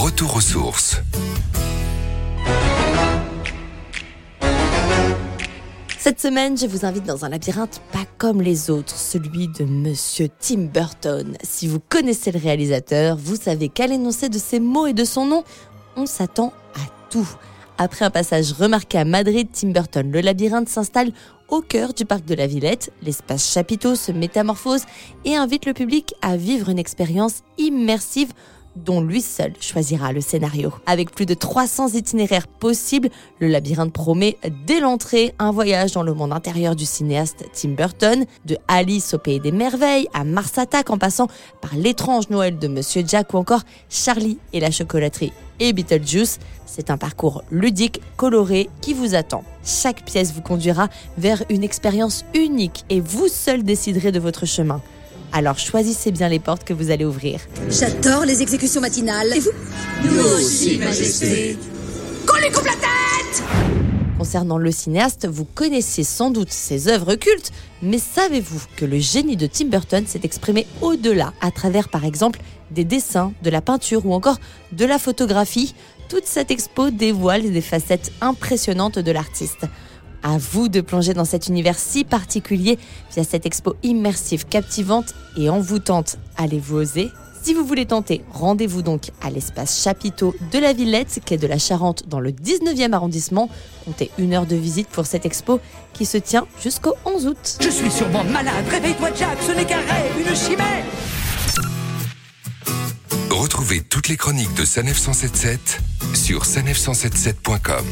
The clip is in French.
Retour aux sources. Cette semaine, je vous invite dans un labyrinthe pas comme les autres, celui de Monsieur Tim Burton. Si vous connaissez le réalisateur, vous savez qu'à l'énoncé de ses mots et de son nom, on s'attend à tout. Après un passage remarqué à Madrid, Tim Burton, le labyrinthe s'installe au cœur du parc de la Villette. L'espace chapiteau se métamorphose et invite le public à vivre une expérience immersive dont lui seul choisira le scénario. Avec plus de 300 itinéraires possibles, le labyrinthe promet dès l'entrée un voyage dans le monde intérieur du cinéaste Tim Burton, de Alice au pays des merveilles à Mars Attack en passant par l'étrange Noël de Monsieur Jack ou encore Charlie et la chocolaterie et Beetlejuice. C'est un parcours ludique, coloré qui vous attend. Chaque pièce vous conduira vers une expérience unique et vous seul déciderez de votre chemin. Alors choisissez bien les portes que vous allez ouvrir. J'adore les exécutions matinales. Et vous Nous aussi, Majesté. Qu'on lui coupe la tête Concernant le cinéaste, vous connaissez sans doute ses œuvres cultes, mais savez-vous que le génie de Tim Burton s'est exprimé au-delà, à travers par exemple des dessins, de la peinture ou encore de la photographie? Toute cette expo dévoile des facettes impressionnantes de l'artiste. À vous de plonger dans cet univers si particulier via cette expo immersive, captivante et envoûtante. Allez-vous oser si vous voulez tenter, rendez-vous donc à l'espace Chapiteau de la Villette, quai de la Charente, dans le 19e arrondissement. Comptez une heure de visite pour cette expo qui se tient jusqu'au 11 août. Je suis sûrement malade. Réveille-toi, Jack. Ce n'est qu'un rêve, une chimère. Retrouvez toutes les chroniques de Sanef 177 sur sanef177.com.